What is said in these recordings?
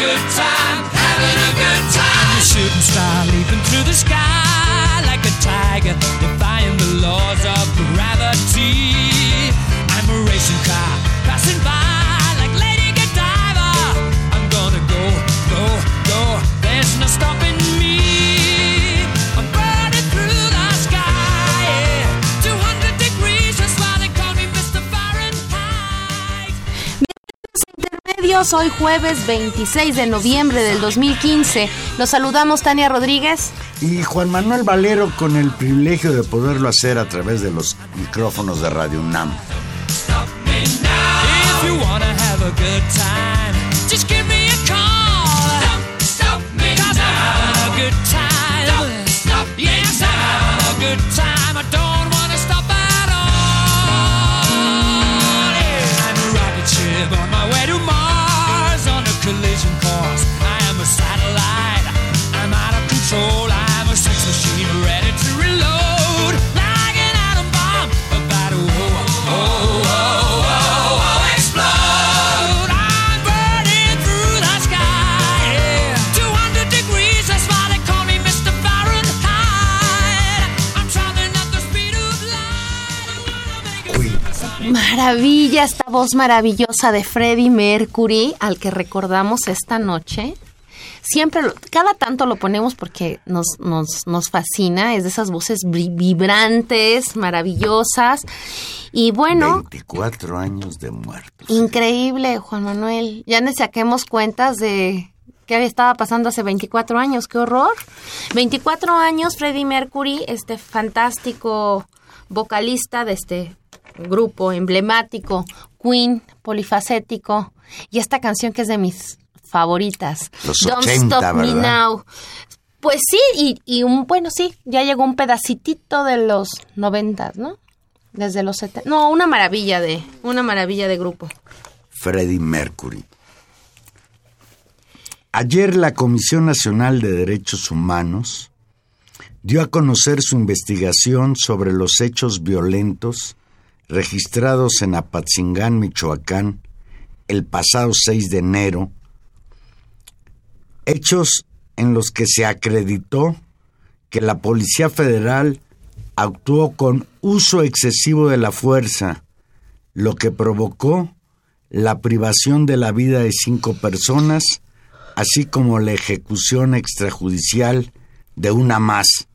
Good time, having a good time. I'm a shooting star leaping through the sky like a tiger, defying the laws of gravity. I'm a racing car passing by like Lady Godiva. I'm gonna go, go, go. There's no stopping Hoy jueves 26 de noviembre del 2015. Los saludamos Tania Rodríguez. Y Juan Manuel Valero con el privilegio de poderlo hacer a través de los micrófonos de Radio UNAM. If you wanna have a good time, collision Esta voz maravillosa de Freddie Mercury, al que recordamos esta noche. Siempre, lo- cada tanto lo ponemos porque nos, nos, nos fascina, es de esas voces vibrantes, maravillosas. Y bueno, 24 años de muertos. increíble, Juan Manuel. Ya ni saquemos cuentas de qué estaba pasando hace 24 años, qué horror. 24 años, Freddie Mercury, este fantástico vocalista de este grupo emblemático, Queen, polifacético, y esta canción que es de mis favoritas, Los Don't 80, Stop Me ¿verdad? Now. Pues sí, y, y un, bueno, sí, ya llegó un pedacitito de los 90, ¿no? Desde los 70. No, una maravilla de, una maravilla de grupo. Freddie Mercury. Ayer la Comisión Nacional de Derechos Humanos dio a conocer su investigación sobre los hechos violentos registrados en Apatzingán, Michoacán, el pasado 6 de enero, hechos en los que se acreditó que la Policía Federal actuó con uso excesivo de la fuerza, lo que provocó la privación de la vida de cinco personas, así como la ejecución extrajudicial de una más.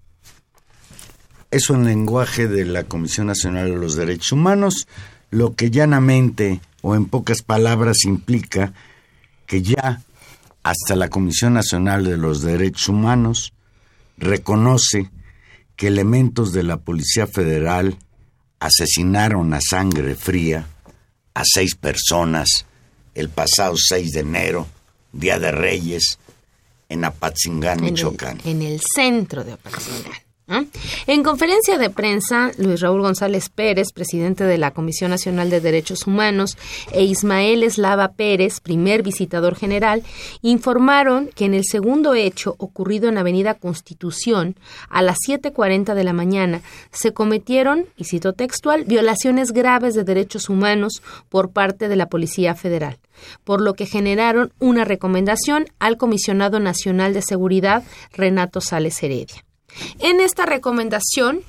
Eso en lenguaje de la Comisión Nacional de los Derechos Humanos, lo que llanamente o en pocas palabras implica que ya hasta la Comisión Nacional de los Derechos Humanos reconoce que elementos de la Policía Federal asesinaron a sangre fría a seis personas el pasado 6 de enero, Día de Reyes, en Apatzingán, en el- Michoacán. En el, centro de Apatzingán. ¿No? En conferencia de prensa, Luis Raúl González Pérez, presidente de la Comisión Nacional de Derechos Humanos, e Ismael Eslava Pérez, primer visitador general, informaron que en el segundo hecho ocurrido en Avenida Constitución, a las 7.40 de la mañana, se cometieron, y cito textual, violaciones graves de derechos humanos por parte de la Policía Federal por lo que generaron una recomendación al Comisionado Nacional de Seguridad, Renato Sales Heredia. En esta recomendación,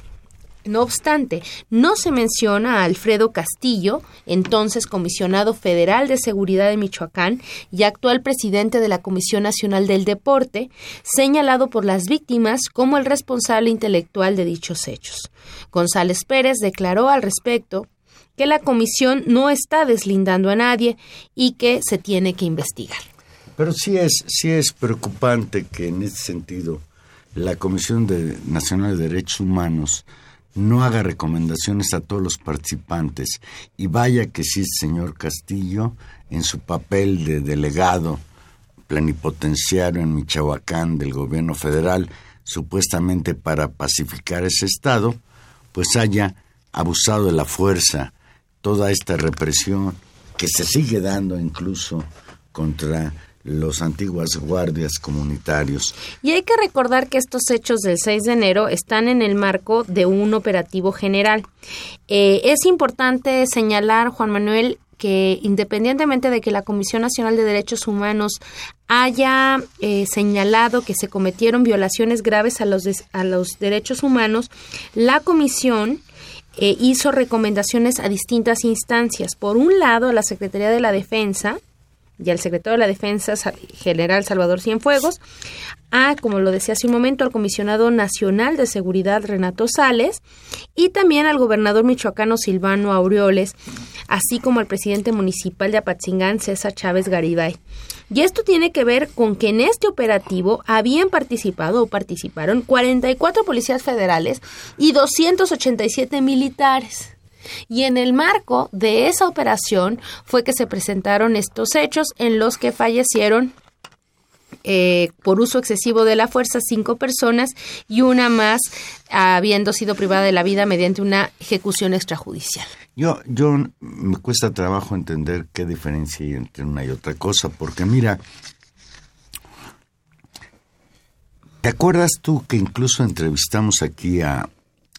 No obstante, no se menciona a Alfredo Castillo, entonces comisionado federal de seguridad de Michoacán y actual presidente de la Comisión Nacional del Deporte, señalado por las víctimas como el responsable intelectual de dichos hechos. González Pérez declaró al respecto que la comisión no está deslindando a nadie y que se tiene que investigar. Pero sí es, sí es preocupante que en ese sentido la Comisión de, Nacional de Derechos Humanos no haga recomendaciones a todos los participantes. Y vaya que sí, señor Castillo, en su papel de delegado plenipotenciario en Michoacán del gobierno federal, supuestamente para pacificar ese estado, pues haya abusado de la fuerza, toda esta represión que se sigue dando incluso contra los antiguas guardias comunitarios. Y hay que recordar que estos hechos del 6 de enero están en el marco de un operativo general. Eh, es importante señalar, Juan Manuel, que independientemente de que la Comisión Nacional de Derechos Humanos haya eh, señalado que se cometieron violaciones graves a los, a los derechos humanos, la Comisión eh, hizo recomendaciones a distintas instancias. Por un lado, la Secretaría de la Defensa, y al secretario de la Defensa General Salvador Cienfuegos, a, como lo decía hace un momento, al comisionado nacional de seguridad Renato Sales y también al gobernador michoacano Silvano Aureoles, así como al presidente municipal de Apatzingán César Chávez Garibay. Y esto tiene que ver con que en este operativo habían participado o participaron 44 policías federales y 287 militares. Y en el marco de esa operación fue que se presentaron estos hechos en los que fallecieron eh, por uso excesivo de la fuerza cinco personas y una más habiendo sido privada de la vida mediante una ejecución extrajudicial. Yo, yo me cuesta trabajo entender qué diferencia hay entre una y otra cosa, porque mira, ¿te acuerdas tú que incluso entrevistamos aquí a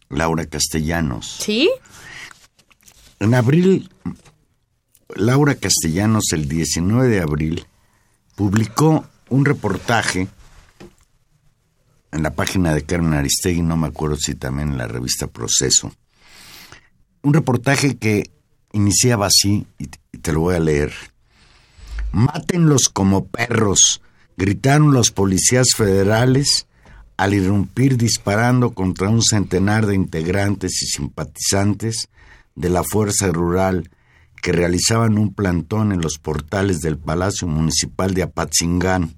Laura Castellanos? Sí. En abril, Laura Castellanos, el 19 de abril, publicó un reportaje en la página de Carmen Aristegui, no me acuerdo si también en la revista Proceso, un reportaje que iniciaba así, y te lo voy a leer. Mátenlos como perros, gritaron los policías federales al irrumpir disparando contra un centenar de integrantes y simpatizantes de la Fuerza Rural que realizaban un plantón en los portales del Palacio Municipal de Apatzingán.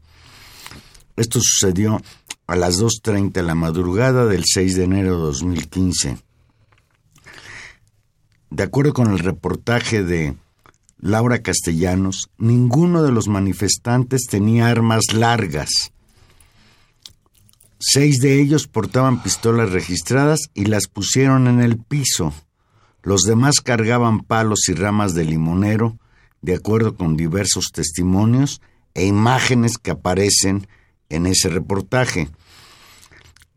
Esto sucedió a las 2.30 de la madrugada del 6 de enero de 2015. De acuerdo con el reportaje de Laura Castellanos, ninguno de los manifestantes tenía armas largas. Seis de ellos portaban pistolas registradas y las pusieron en el piso. Los demás cargaban palos y ramas de limonero, de acuerdo con diversos testimonios e imágenes que aparecen en ese reportaje.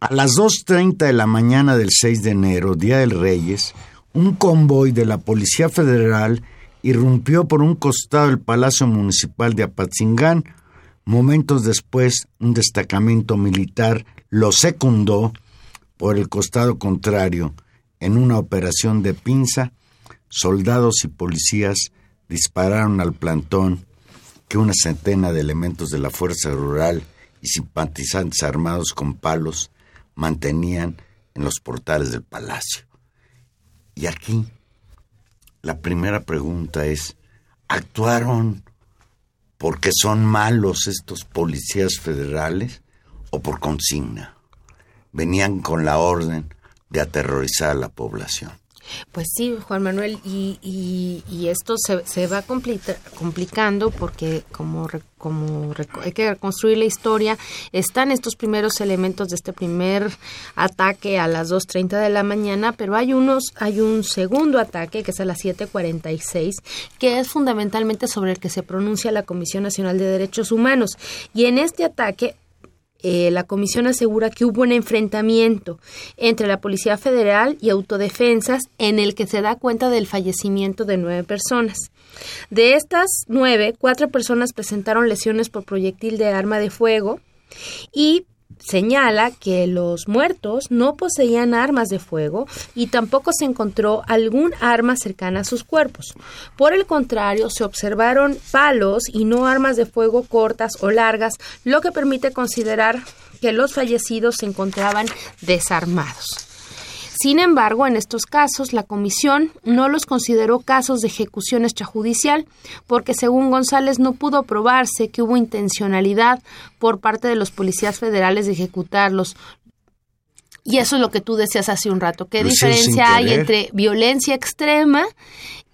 A las 2.30 de la mañana del 6 de enero, Día del Reyes, un convoy de la Policía Federal irrumpió por un costado del Palacio Municipal de Apatzingán. Momentos después, un destacamento militar lo secundó por el costado contrario en una operación de pinza, soldados y policías dispararon al plantón que una centena de elementos de la Fuerza Rural y simpatizantes armados con palos mantenían en los portales del palacio. Y aquí la primera pregunta es, ¿actuaron porque son malos estos policías federales o por consigna? Venían con la orden de aterrorizar a la población. Pues sí, Juan Manuel, y, y, esto se, se va complicando porque como, como hay que reconstruir la historia, están estos primeros elementos de este primer ataque a las 2.30 de la mañana, pero hay, unos, hay un segundo ataque que es a las 7.46, que es fundamentalmente sobre el que se pronuncia la Comisión Nacional de Derechos Humanos. Y en este ataque eh, la comisión asegura que hubo un enfrentamiento entre la Policía Federal y autodefensas en el que se da cuenta del fallecimiento de nueve personas. De estas nueve, cuatro personas presentaron lesiones por proyectil de arma de fuego y señala que los muertos no poseían armas de fuego y tampoco se encontró algún arma cercana a sus cuerpos. Por el contrario, se observaron palos y no armas de fuego cortas o largas, lo que permite considerar que los fallecidos se encontraban desarmados. Sin embargo, en estos casos, la comisión no los consideró casos de ejecución extrajudicial, porque según González no pudo probarse que hubo intencionalidad por parte de los policías federales de ejecutarlos, y eso es lo que tú decías hace un rato. ¿Qué diferencia hay entre violencia extrema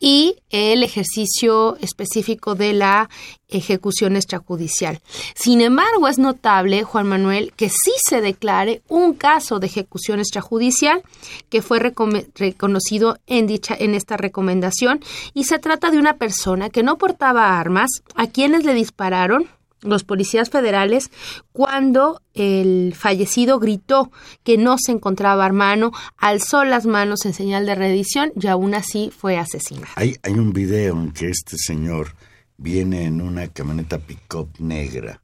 y el ejercicio específico de la ejecución extrajudicial? Sin embargo, es notable, Juan Manuel, que sí se declare un caso de ejecución extrajudicial que fue reconocido en dicha en esta recomendación y se trata de una persona que no portaba armas, a quienes le dispararon los policías federales cuando el fallecido gritó que no se encontraba hermano, alzó las manos en señal de redición y aún así fue asesinado. Hay, hay un video en que este señor viene en una camioneta pick-up negra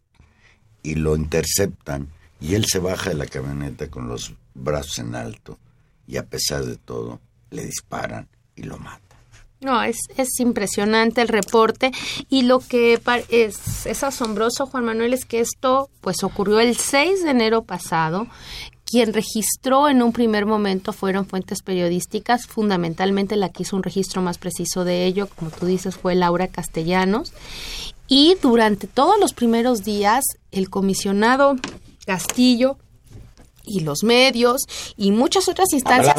y lo interceptan y él se baja de la camioneta con los brazos en alto y a pesar de todo le disparan y lo matan. No, es, es impresionante el reporte y lo que es, es asombroso, Juan Manuel, es que esto pues ocurrió el 6 de enero pasado quien registró en un primer momento fueron fuentes periodísticas, fundamentalmente la que hizo un registro más preciso de ello, como tú dices, fue Laura Castellanos. Y durante todos los primeros días, el comisionado Castillo y los medios y muchas otras instancias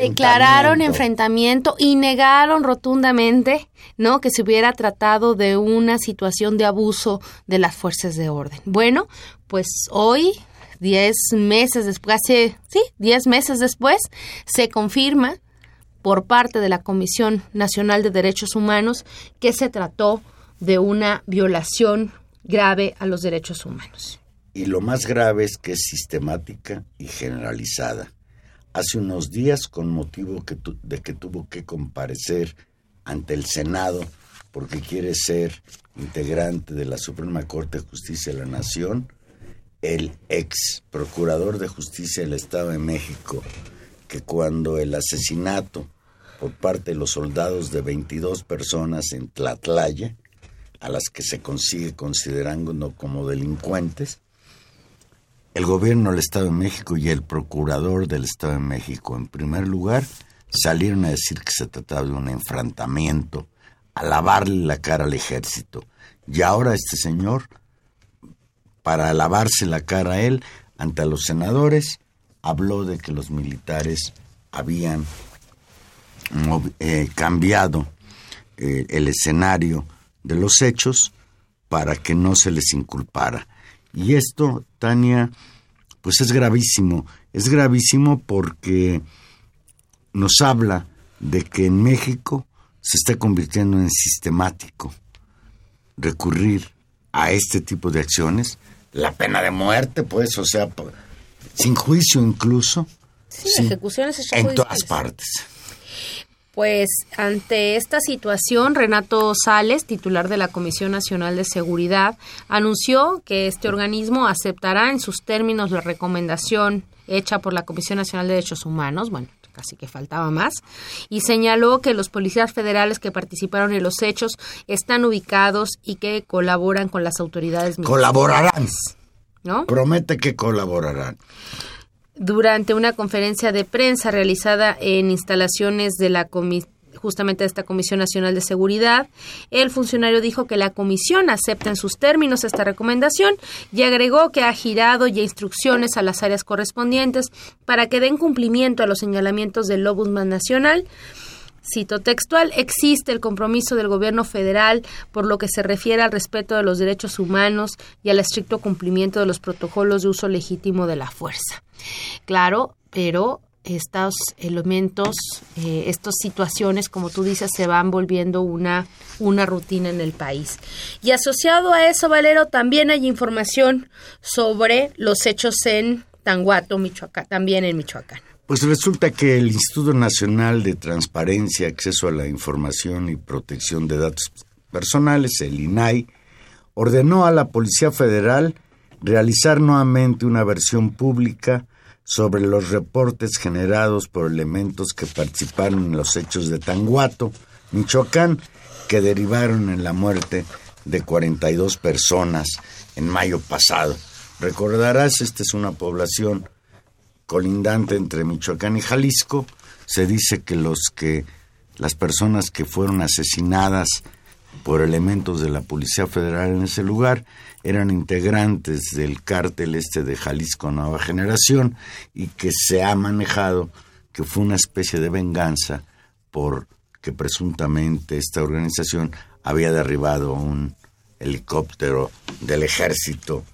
declararon enfrentamiento y negaron rotundamente no que se hubiera tratado de una situación de abuso de las fuerzas de orden. Bueno, pues hoy diez meses después, hace, sí, diez meses después, se confirma por parte de la Comisión Nacional de Derechos Humanos que se trató de una violación grave a los derechos humanos. Y lo más grave es que es sistemática y generalizada. Hace unos días, con motivo de que tuvo que comparecer ante el Senado porque quiere ser integrante de la Suprema Corte de Justicia de la Nación, el ex procurador de justicia del Estado de México, que cuando el asesinato por parte de los soldados de 22 personas en Tlatlaya, a las que se consigue considerando como delincuentes, el gobierno del Estado de México y el procurador del Estado de México, en primer lugar, salieron a decir que se trataba de un enfrentamiento, a lavarle la cara al ejército. Y ahora este señor, para lavarse la cara a él, ante los senadores, habló de que los militares habían eh, cambiado eh, el escenario de los hechos para que no se les inculpara. Y esto, Tania, pues es gravísimo. Es gravísimo porque nos habla de que en México se está convirtiendo en sistemático recurrir a este tipo de acciones, la pena de muerte, pues, o sea, sin juicio incluso. Sí, ejecuciones en todas partes. Pues ante esta situación, Renato Sales, titular de la Comisión Nacional de Seguridad, anunció que este organismo aceptará en sus términos la recomendación hecha por la Comisión Nacional de Derechos Humanos, bueno, casi que faltaba más, y señaló que los policías federales que participaron en los hechos están ubicados y que colaboran con las autoridades Colaborarán. ¿No? Promete que colaborarán durante una conferencia de prensa realizada en instalaciones de la justamente de esta Comisión Nacional de Seguridad, el funcionario dijo que la comisión acepta en sus términos esta recomendación y agregó que ha girado ya instrucciones a las áreas correspondientes para que den cumplimiento a los señalamientos del Ombudsman Nacional Cito textual, existe el compromiso del gobierno federal por lo que se refiere al respeto de los derechos humanos y al estricto cumplimiento de los protocolos de uso legítimo de la fuerza. Claro, pero estos elementos, eh, estas situaciones, como tú dices, se van volviendo una, una rutina en el país. Y asociado a eso, Valero, también hay información sobre los hechos en Tanguato, Michoacán, también en Michoacán. Pues resulta que el Instituto Nacional de Transparencia, Acceso a la Información y Protección de Datos Personales, el INAI, ordenó a la Policía Federal realizar nuevamente una versión pública sobre los reportes generados por elementos que participaron en los hechos de Tanguato, Michoacán, que derivaron en la muerte de 42 personas en mayo pasado. Recordarás, esta es una población colindante entre Michoacán y Jalisco. Se dice que los que las personas que fueron asesinadas por elementos de la Policía Federal en ese lugar eran integrantes del cártel este de Jalisco Nueva Generación y que se ha manejado que fue una especie de venganza por que presuntamente esta organización había derribado un helicóptero del ejército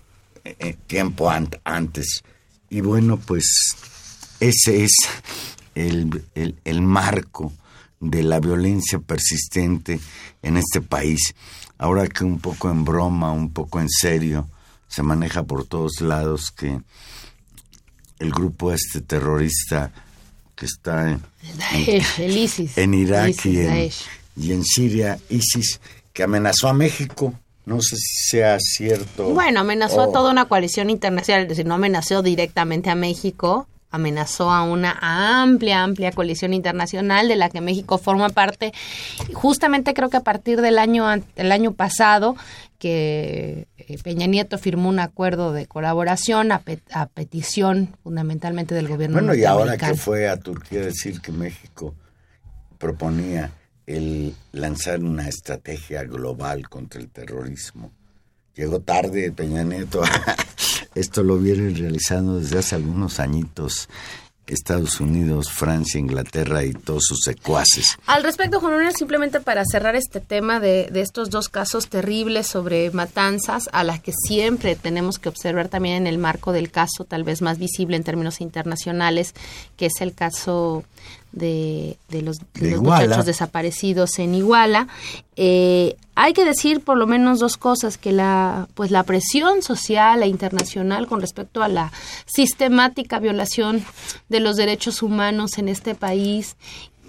eh, eh, tiempo antes. Y bueno, pues ese es el, el marco de la violencia persistente en este país. Ahora que un poco en broma, un poco en serio, se maneja por todos lados que el grupo este terrorista que está en, en, Irak y, en, Siria, ISIS, que amenazó a México. No sé si sea cierto. Bueno, amenazó a toda una coalición internacional, es decir, no amenazó directamente a México, amenazó a una amplia, amplia coalición internacional de la que México forma parte. Justamente creo que a partir del año, el año pasado, que eh, Peña Nieto firmó un acuerdo de colaboración a, petición fundamentalmente del gobierno Bueno, y ahora que fue a Turquía decir que México proponía el lanzar una estrategia global contra el terrorismo. Llegó tarde Peña Nieto Esto lo vienen realizando desde hace algunos añitos Estados Unidos, Francia, Inglaterra y todos sus secuaces. Al respecto, Juan Manuel, simplemente para cerrar este tema de, de, estos dos casos terribles sobre matanzas, a las que siempre tenemos que observar también en el marco del caso tal vez más visible en términos internacionales, que es el caso de, los, muchachos desaparecidos en Iguala. Eh, hay que decir por lo menos dos cosas, que la, pues la presión social e internacional con respecto a la sistemática violación de los derechos humanos en este país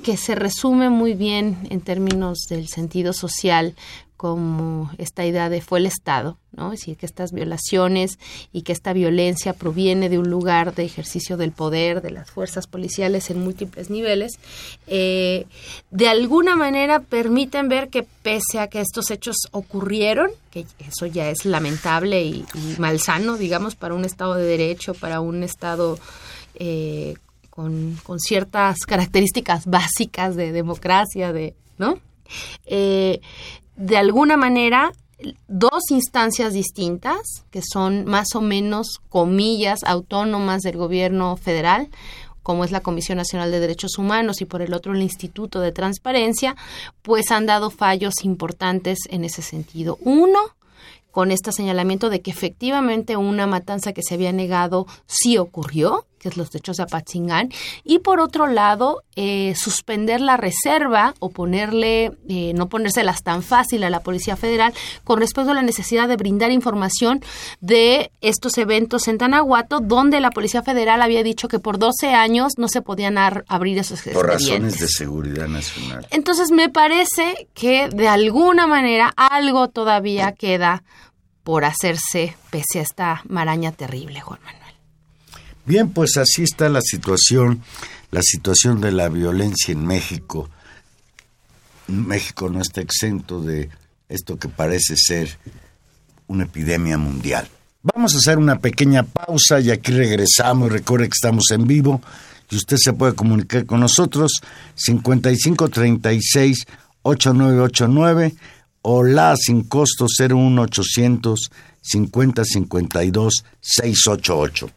que se resume muy bien en términos del sentido social como esta idea de fue el Estado, ¿no? Es decir, que estas violaciones y que esta violencia proviene de un lugar de ejercicio del poder de las fuerzas policiales en múltiples niveles, eh, de alguna manera permiten ver que pese a que estos hechos ocurrieron, que eso ya es lamentable y, malsano, digamos, para un Estado de Derecho, para un Estado eh, con, con, ciertas características básicas de democracia, de, ¿no? Eh, de alguna manera dos instancias distintas, que son más o menos comillas autónomas del gobierno federal, como es la Comisión Nacional de Derechos Humanos y por el otro el Instituto de Transparencia, pues han dado fallos importantes en ese sentido. Uno, con este señalamiento de que efectivamente una matanza que se había negado sí ocurrió, que es los hechos de Apatzingán, y por otro lado, eh, suspender la reserva o ponerle, eh, no ponérselas tan fácil a la Policía Federal con respecto a la necesidad de brindar información de estos eventos en Tanahuato, donde la Policía Federal había dicho que por 12 años no se podían abrir esos expedientes. Por razones de seguridad nacional. Entonces me parece que de alguna manera algo todavía queda por hacerse pese a esta maraña terrible, Juan Manuel. Bien, pues así está la situación, la situación de la violencia en México. México no está exento de esto que parece ser una epidemia mundial. Vamos a hacer una pequeña pausa y aquí regresamos. Recuerde que estamos en vivo y usted se puede comunicar con nosotros 5536 8989 o la sin costo 01800 50 52 688.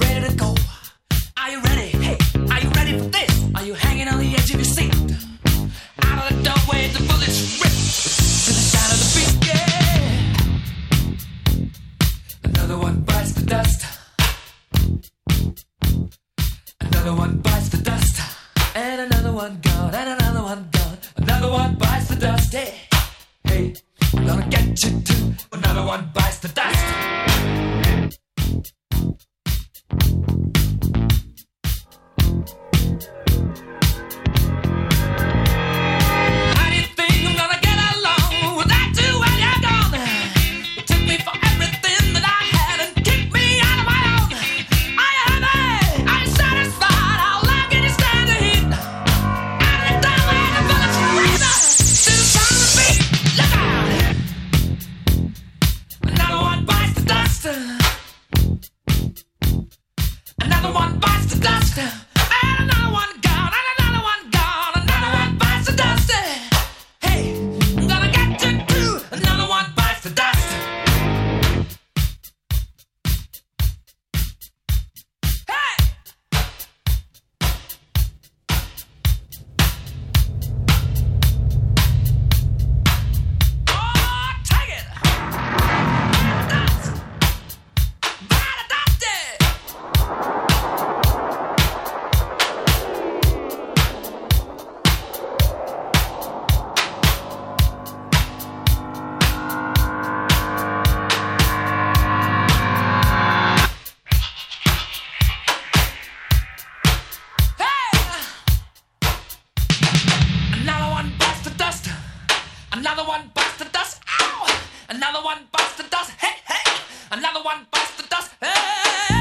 Another one bites the dust. Ow! Another one bites the dust. Hey, hey! Another one bites the dust. Hey!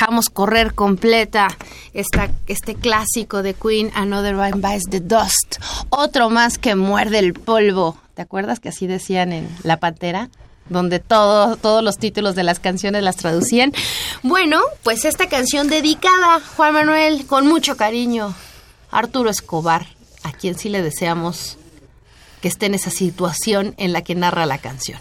Dejamos correr completa esta, este clásico de Queen, Another One Bites the Dust. Otro más que muerde el polvo. ¿Te acuerdas que así decían en La Pantera? Donde todo, todos los títulos de las canciones las traducían. Bueno, pues esta canción dedicada, Juan Manuel, con mucho cariño, Arturo Escobar, a quien sí le deseamos que esté en esa situación en la que narra la canción.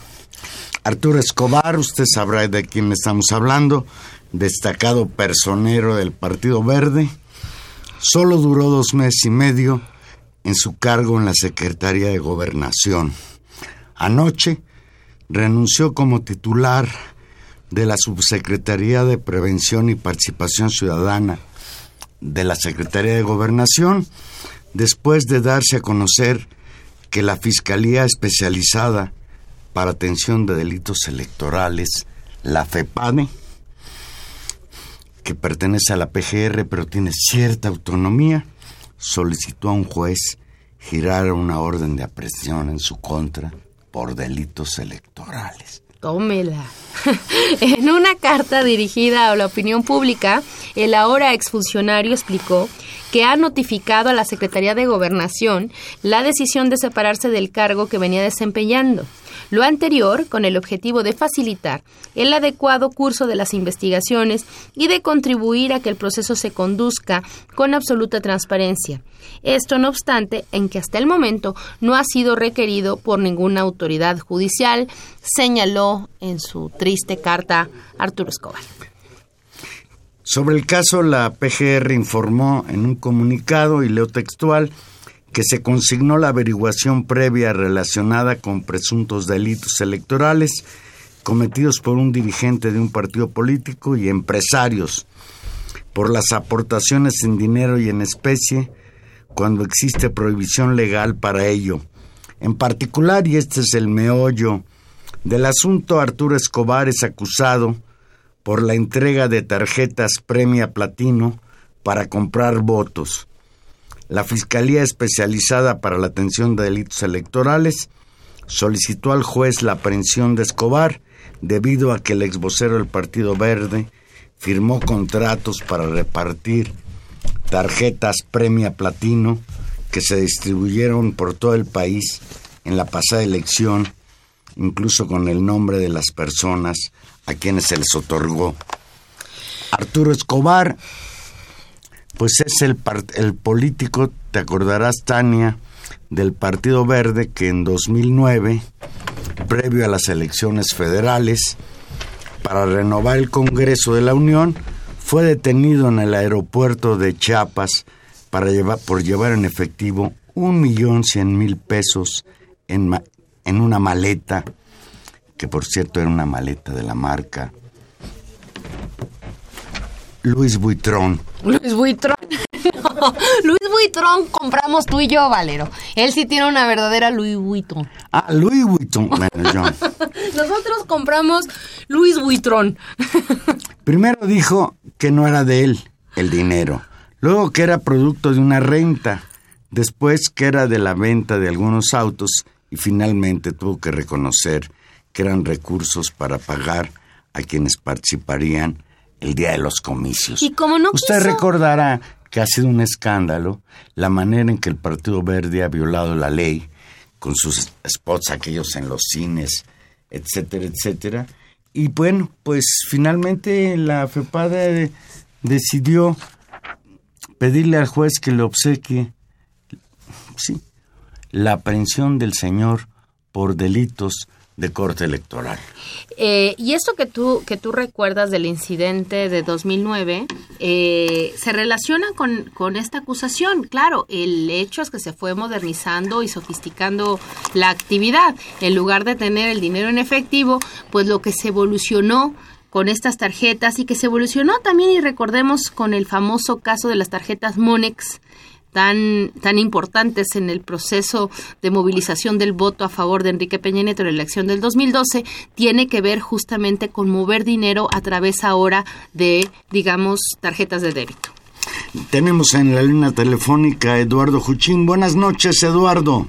Arturo Escobar, usted sabrá de quién estamos hablando, destacado personero del Partido Verde, solo duró dos meses y medio en su cargo en la Secretaría de Gobernación. Anoche renunció como titular de la Subsecretaría de Prevención y Participación Ciudadana de la Secretaría de Gobernación después de darse a conocer que la Fiscalía Especializada para Atención de Delitos Electorales, la FEPADE, que pertenece a la PGR pero tiene cierta autonomía, solicitó a un juez girar una orden de aprehensión en su contra por delitos electorales. Tómela. en una carta dirigida a la opinión pública, el ahora exfuncionario explicó que ha notificado a la Secretaría de Gobernación la decisión de separarse del cargo que venía desempeñando. Lo anterior con el objetivo de facilitar el adecuado curso de las investigaciones y de contribuir a que el proceso se conduzca con absoluta transparencia. Esto no obstante en que hasta el momento no ha sido requerido por ninguna autoridad judicial, señaló en su triste carta Arturo Escobar. Sobre el caso, la PGR informó en un comunicado, y leo textual, que se consignó la averiguación previa relacionada con presuntos delitos electorales cometidos por un dirigente de un partido político y empresarios por las aportaciones en dinero y en especie cuando existe prohibición legal para ello. En particular, y este es el meollo del asunto, Arturo Escobar es acusado por la entrega de tarjetas premia platino para comprar votos. La Fiscalía Especializada para la Atención de Delitos Electorales solicitó al juez la aprehensión de Escobar debido a que el ex vocero del Partido Verde firmó contratos para repartir tarjetas premia platino que se distribuyeron por todo el país en la pasada elección, incluso con el nombre de las personas a quienes se les otorgó. Arturo Escobar, pues es el, el político, te acordarás, Tania, del Partido Verde que en 2009, previo a las elecciones federales, para renovar el Congreso de la Unión, fue detenido en el aeropuerto de Chiapas para llevar, por llevar en efectivo un millón cien mil pesos en, en una maleta, que por cierto era una maleta de la marca Luis Buitrón. Luis Buitrón. Luis Vuitton compramos tú y yo, Valero. Él sí tiene una verdadera Louis Vuitton. Ah, Louis Vuitton. Bueno, yo. Nosotros compramos Luis Vuitton. Primero dijo que no era de él el dinero. Luego que era producto de una renta. Después que era de la venta de algunos autos. Y finalmente tuvo que reconocer que eran recursos para pagar a quienes participarían el día de los comicios. Y como no Usted recordará que ha sido un escándalo la manera en que el Partido Verde ha violado la ley con sus spots aquellos en los cines, etcétera, etcétera. Y bueno, pues finalmente la FEPADE decidió pedirle al juez que le obsequie, sí, la aprehensión del señor por delitos de corte electoral. Eh, y esto que tú, que tú recuerdas del incidente de 2009 eh, se relaciona con, con, esta acusación. Claro, el hecho es que se fue modernizando y sofisticando la actividad. En lugar de tener el dinero en efectivo, pues lo que se evolucionó con estas tarjetas y que se evolucionó también y recordemos con el famoso caso de las tarjetas Monex tan, tan importantes en el proceso de movilización del voto a favor de Enrique Peña Nieto en la elección del 2012 tiene que ver justamente con mover dinero a través ahora de, digamos, tarjetas de débito. Tenemos en la línea telefónica a Eduardo Juchín. Buenas noches, Eduardo.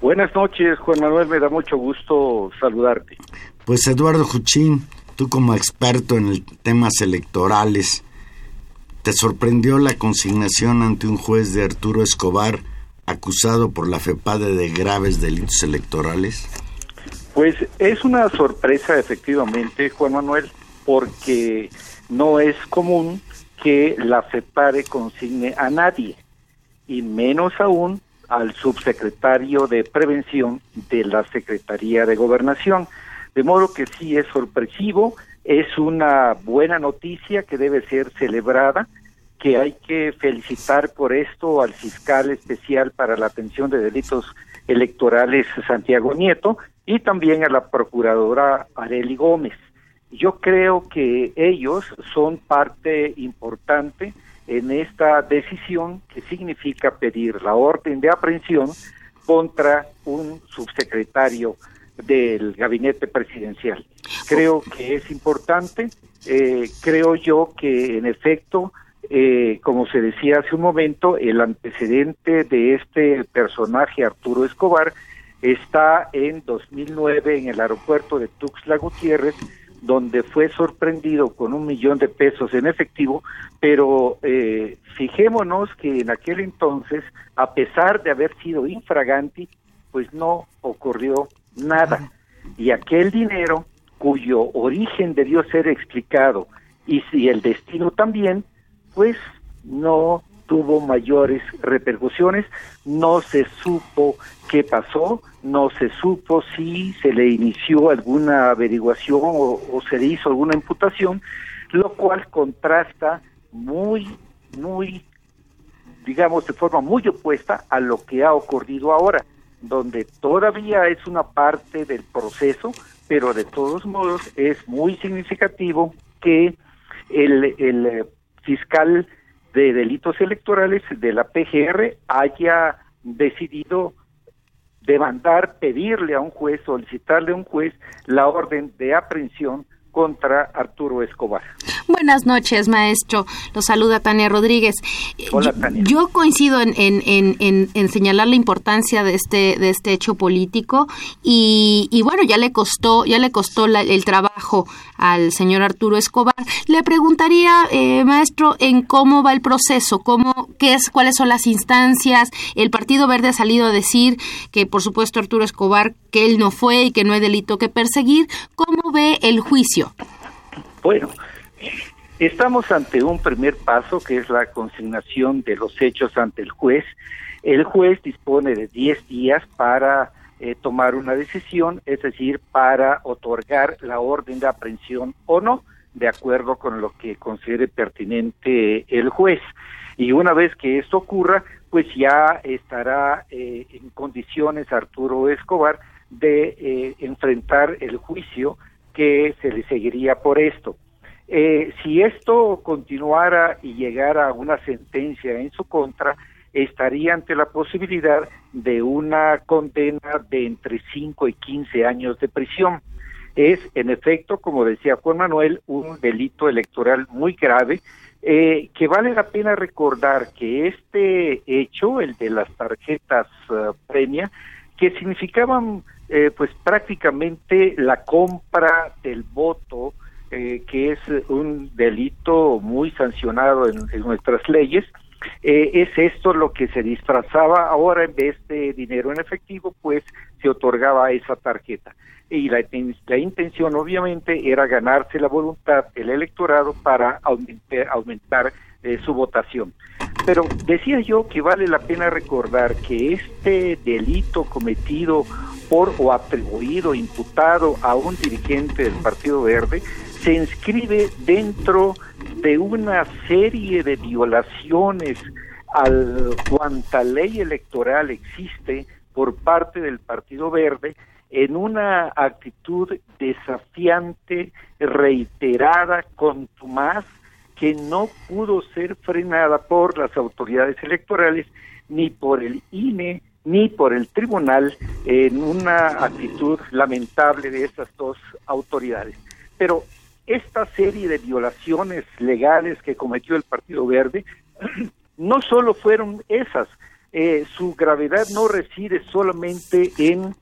Buenas noches, Juan Manuel. Me da mucho gusto saludarte. Pues Eduardo Juchín, tú como experto en temas electorales, ¿Te sorprendió la consignación ante un juez de Arturo Escobar acusado por la FEPADE de graves delitos electorales? Pues es una sorpresa efectivamente, Juan Manuel, porque no es común que la FEPADE consigne a nadie, y menos aún al subsecretario de Prevención de la Secretaría de Gobernación. De modo que sí es sorpresivo, es una buena noticia que debe ser celebrada, que hay que felicitar por esto al fiscal especial para la atención de delitos electorales Santiago Nieto y también a la procuradora Areli Gómez. Yo creo que ellos son parte importante en esta decisión que significa pedir la orden de aprehensión contra un subsecretario del gabinete presidencial. Creo que es importante, eh, creo yo que en efecto, eh, como se decía hace un momento, el antecedente de este personaje, Arturo Escobar, está en 2009 en el aeropuerto de Tuxtla Gutiérrez, donde fue sorprendido con un millón de pesos en efectivo, pero eh, fijémonos que en aquel entonces, a pesar de haber sido infraganti, pues no ocurrió nada. Y aquel dinero, cuyo origen debió ser explicado, y si el destino también, pues no tuvo mayores repercusiones, no se supo qué pasó, no se supo si se le inició alguna averiguación o, o, se le hizo alguna imputación, lo cual contrasta muy, muy, digamos, de forma muy opuesta a lo que ha ocurrido ahora donde todavía es una parte del proceso, pero de todos modos es muy significativo que el, eh, fiscal de delitos electorales de la PGR haya decidido demandar, pedirle a un juez, solicitarle a un juez la orden de aprehensión contra Arturo Escobar. Buenas noches, maestro. Lo saluda Tania Rodríguez. Hola, Tania. Yo, coincido en, en, en, señalar la importancia de este, de este hecho político y, y bueno, ya le costó, ya le costó el trabajo al señor Arturo Escobar. Le preguntaría, eh, maestro, en cómo va el proceso, cómo, qué es, cuáles son las instancias. El Partido Verde ha salido a decir que, por supuesto, Arturo Escobar, que él no fue y que no hay delito que perseguir. ¿Cómo ve el juicio? Bueno, estamos ante un primer paso que es la consignación de los hechos ante el juez. El juez dispone de 10 días para eh, tomar una decisión, es decir, para otorgar la orden de aprehensión o no, de acuerdo con lo que considere pertinente el juez. Y una vez que esto ocurra, pues ya estará eh, en condiciones Arturo Escobar de eh, enfrentar el juicio que se le seguiría por esto. Eh, si esto continuara y llegara a una sentencia en su contra, estaría ante la posibilidad de una condena de entre 5 y 15 años de prisión. Es, en efecto, como decía Juan Manuel, un delito electoral muy grave, eh, que vale la pena recordar que este hecho, el de las tarjetas premia, que significaban eh, pues prácticamente la compra del voto, eh, que es un delito muy sancionado en, nuestras leyes, eh, es esto lo que se disfrazaba ahora en vez de dinero en efectivo, pues se otorgaba esa tarjeta. Y la, la intención obviamente era ganarse la voluntad del electorado para aumentar, aumentar su votación. Pero decía yo que vale la pena recordar que este delito cometido por o atribuido, imputado a un dirigente del Partido Verde, se inscribe dentro de una serie de violaciones al cuanta ley electoral existe por parte del Partido Verde en una actitud desafiante, reiterada, contumaz, que no pudo ser frenada por las autoridades electorales, ni por el INE, ni por el tribunal, en una actitud lamentable de estas dos autoridades. Pero esta serie de violaciones legales que cometió el Partido Verde no solo fueron esas, eh, su gravedad no reside solamente en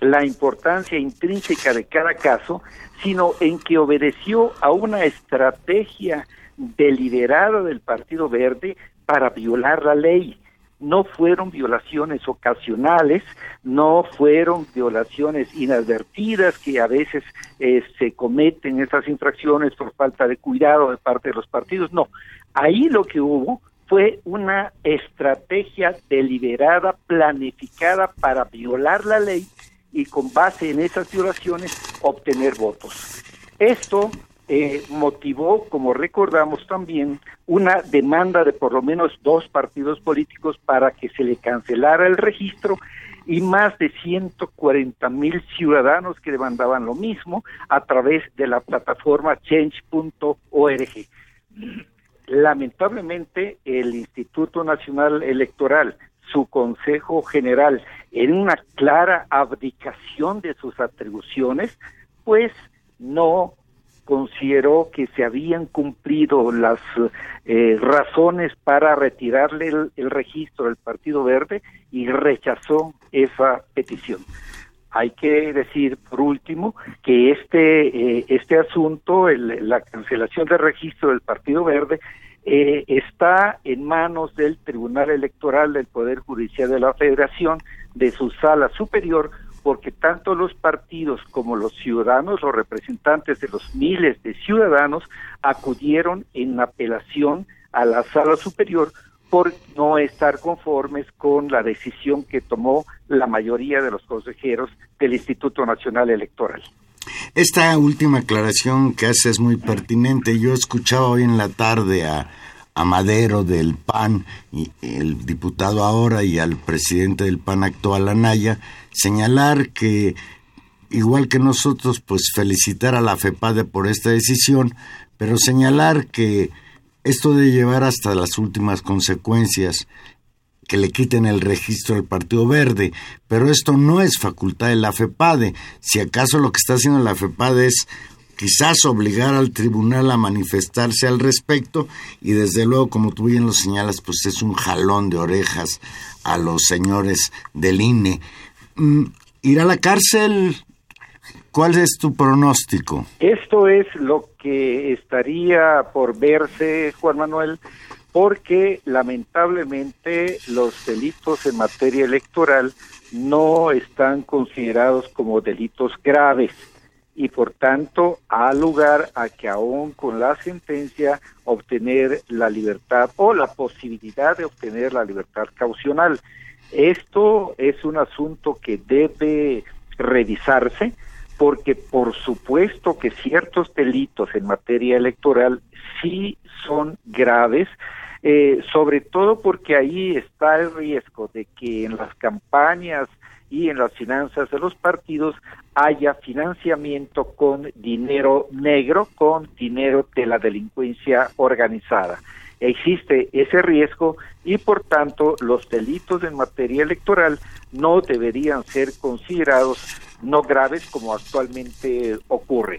la importancia intrínseca de cada caso, sino en que obedeció a una estrategia deliberada del Partido Verde para violar la ley. No fueron violaciones ocasionales, no fueron violaciones inadvertidas que a veces eh, se cometen esas infracciones por falta de cuidado de parte de los partidos. No, ahí lo que hubo fue una estrategia deliberada, planificada para violar la ley y con base en esas violaciones obtener votos. Esto eh, motivó, como recordamos también, una demanda de por lo menos dos partidos políticos para que se le cancelara el registro y más de 140 mil ciudadanos que demandaban lo mismo a través de la plataforma change.org. Lamentablemente, el Instituto Nacional Electoral, su Consejo General, en una clara abdicación de sus atribuciones, pues no consideró que se habían cumplido las eh, razones para retirarle el, registro del Partido Verde y rechazó esa petición. Hay que decir, por último, que este, eh, este asunto, la cancelación del registro del Partido Verde, eh, está en manos del Tribunal Electoral del Poder Judicial de la Federación, de su sala superior, porque tanto los partidos como los ciudadanos, los representantes de los miles de ciudadanos, acudieron en apelación a la sala superior por no estar conformes con la decisión que tomó la mayoría de los consejeros del Instituto Nacional Electoral. Esta última aclaración que hace es muy pertinente. Yo escuchaba hoy en la tarde a, a Madero del PAN, y el diputado ahora, y al presidente del PAN actual, Anaya, señalar que, igual que nosotros, pues felicitar a la FEPADE por esta decisión, pero señalar que esto de llevar hasta las últimas consecuencias que le quiten el registro del Partido Verde, pero esto no es facultad de la FEPADE. Si acaso lo que está haciendo la FEPADE es quizás obligar al tribunal a manifestarse al respecto y desde luego, como tú bien lo señalas, pues es un jalón de orejas a los señores del INE. Mm, ¿Ir a la cárcel? ¿Cuál es tu pronóstico? Esto es lo que estaría por verse, Juan Manuel, porque lamentablemente los delitos en materia electoral no están considerados como delitos graves y por tanto ha lugar a que aún con la sentencia obtener la libertad o la posibilidad de obtener la libertad caucional. Esto es un asunto que debe revisarse porque por supuesto que ciertos delitos en materia electoral sí son graves, eh, sobre todo porque ahí está el riesgo de que en las campañas y en las finanzas de los partidos haya financiamiento con dinero negro, con dinero de la delincuencia organizada. Existe ese riesgo y por tanto los delitos en materia electoral no deberían ser considerados no graves como actualmente ocurre.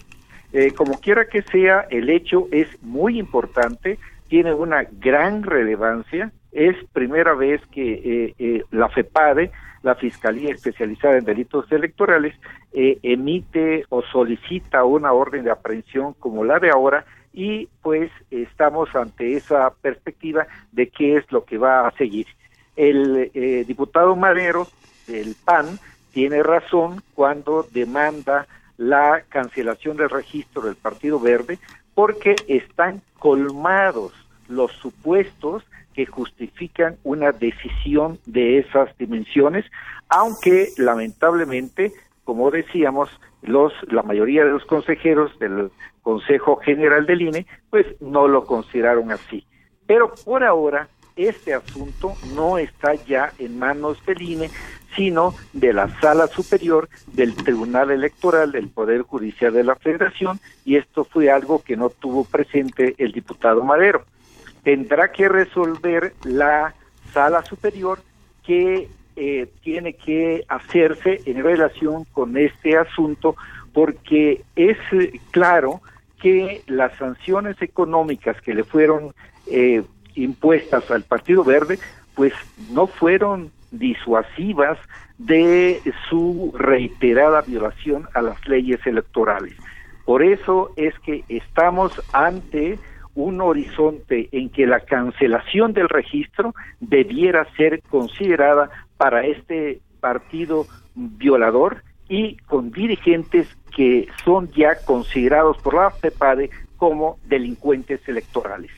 Eh, como quiera que sea, el hecho es muy importante, tiene una gran relevancia, es primera vez que eh, eh, la FEPADE la Fiscalía Especializada en Delitos Electorales emite o solicita una orden de aprehensión como la de ahora y pues estamos ante esa perspectiva de qué es lo que va a seguir. El eh, diputado Madero del PAN tiene razón cuando demanda la cancelación del registro del Partido Verde porque están colmados los supuestos que justifican una decisión de esas dimensiones, aunque lamentablemente, como decíamos, los la mayoría de los consejeros del Consejo General del INE pues no lo consideraron así. Pero por ahora este asunto no está ya en manos del INE, sino de la Sala Superior del Tribunal Electoral del Poder Judicial de la Federación, y esto fue algo que no tuvo presente el diputado Madero tendrá que resolver la sala superior que eh, tiene que hacerse en relación con este asunto porque es eh, claro que las sanciones económicas que le fueron eh, impuestas al Partido Verde pues no fueron disuasivas de su reiterada violación a las leyes electorales. Por eso es que estamos ante un horizonte en que la cancelación del registro debiera ser considerada para este partido violador y con dirigentes que son ya considerados por la FEPADE como delincuentes electorales.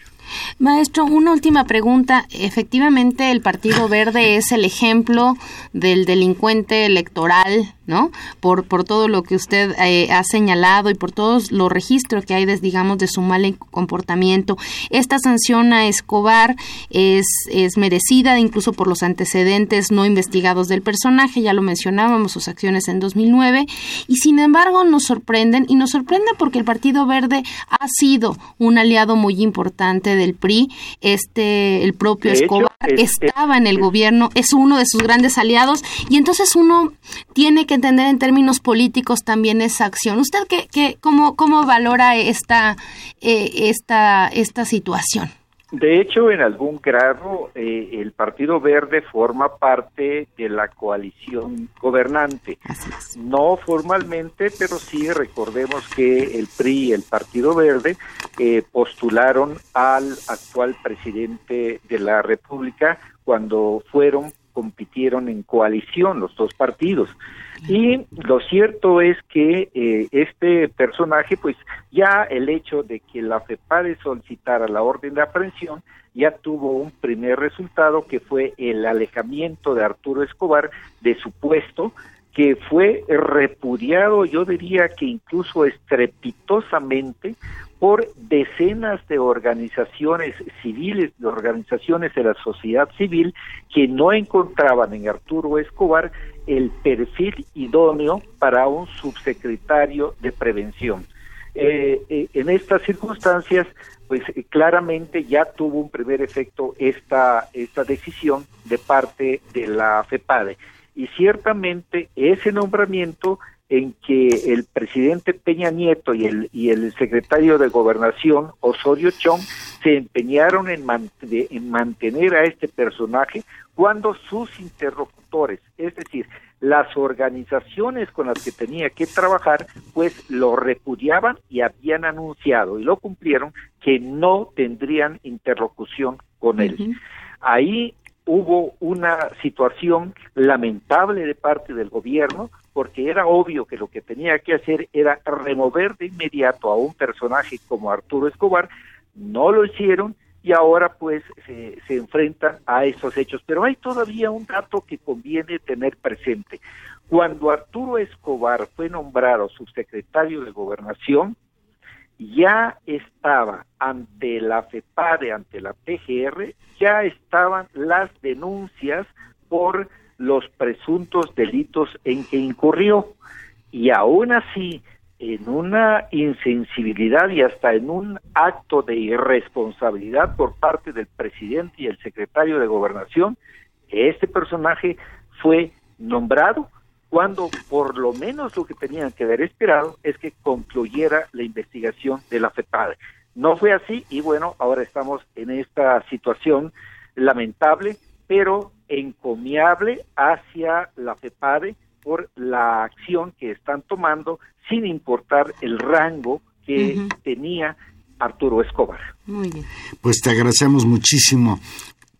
Maestro, una última pregunta. Efectivamente, el Partido Verde es el ejemplo del delincuente electoral, ¿no? Por, por todo lo que usted eh, ha señalado y por todos los registros que hay, digamos, de su mal comportamiento. Esta sanción a Escobar es, es merecida incluso por los antecedentes no investigados del personaje, ya lo mencionábamos, sus acciones en 2009, y sin embargo nos sorprenden, y nos sorprende porque el Partido Verde ha sido un aliado muy importante del PRI, este, el propio Escobar estaba en el gobierno, es uno de sus grandes aliados, y entonces uno tiene que entender en términos políticos también esa acción. ¿Usted qué, qué, cómo, cómo valora esta, eh, esta, esta situación? De hecho, en algún grado, eh, el Partido Verde forma parte de la coalición gobernante. No formalmente, pero sí recordemos que el PRI y el Partido Verde eh, postularon al actual presidente de la República cuando fueron, compitieron en coalición los dos partidos. Y lo cierto es que eh, este personaje, pues ya el hecho de que la FEPADE solicitara la orden de aprehensión, ya tuvo un primer resultado que fue el alejamiento de Arturo Escobar de su puesto, que fue repudiado, yo diría que incluso estrepitosamente, por decenas de organizaciones civiles, de organizaciones de la sociedad civil, que no encontraban en Arturo Escobar el perfil idóneo para un subsecretario de prevención. Eh, eh, en estas circunstancias, pues eh, claramente ya tuvo un primer efecto esta, esta decisión de parte de la FEPADE. Y ciertamente ese nombramiento en que el presidente Peña Nieto y el, y el secretario de Gobernación, Osorio Chong, se empeñaron en, en mantener a este personaje cuando sus interlocutores, es decir, las organizaciones con las que tenía que trabajar, pues lo repudiaban y habían anunciado, y lo cumplieron, que no tendrían interlocución con él. Ahí hubo una situación lamentable de parte del gobierno, porque era obvio que lo que tenía que hacer era remover de inmediato a un personaje como Arturo Escobar, no lo hicieron y ahora pues se, se enfrentan a esos hechos. Pero hay todavía un dato que conviene tener presente. Cuando Arturo Escobar fue nombrado subsecretario de Gobernación, ya estaba ante la FEPADE, ante la PGR, ya estaban las denuncias por los presuntos delitos en que incurrió. Y aún así, en una insensibilidad y hasta en un acto de irresponsabilidad por parte del presidente y el secretario de gobernación, este personaje fue nombrado cuando por lo menos lo que tenían que haber esperado es que concluyera la investigación de la FEPADE. No fue así y bueno, ahora estamos en esta situación lamentable, pero encomiable hacia la FEPADE por la acción que están tomando sin importar el rango que tenía Arturo Escobar. Muy bien. Pues te agradecemos muchísimo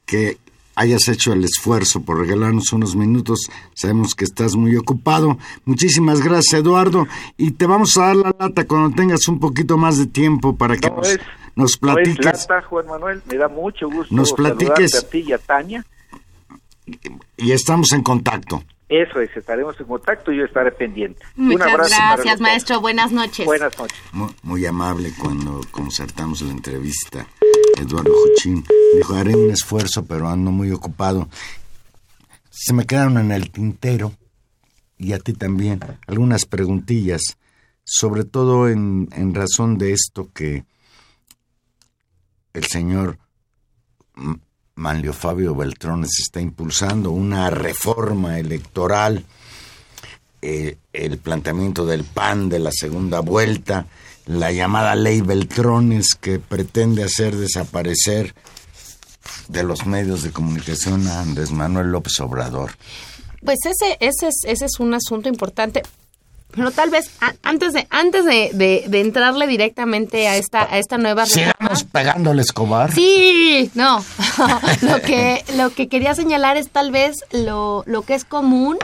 que hayas hecho el esfuerzo por regalarnos unos minutos. Sabemos que estás muy ocupado. Muchísimas gracias, Eduardo. Y te vamos a dar la lata cuando tengas un poquito más de tiempo para que nos, nos, platiques. No es lata, Juan Manuel. Me da mucho gusto nos platiques. a ti y a Tania. Y estamos en contacto. Eso es, estaremos en contacto y yo estaré pendiente. Muchas gracias, maestro. Buenas noches. Buenas noches. Muy, amable cuando concertamos la entrevista. Eduardo Juchín dijo, haré un esfuerzo, pero ando muy ocupado. Se me quedaron en el tintero, y a ti también, algunas preguntillas, sobre todo en, en razón de esto que el señor Manlio Fabio Beltrones está impulsando una reforma electoral, eh, el planteamiento del PAN de la segunda vuelta, la llamada ley Beltrones que pretende hacer desaparecer de los medios de comunicación a Andrés Manuel López Obrador. Pues ese, ese, es, ese es un asunto importante. Pero tal vez antes de antes de, de, entrarle directamente a esta a esta nueva sigamos pegándole Escobar. Sí, no. lo que lo que quería señalar es tal vez lo, lo que es común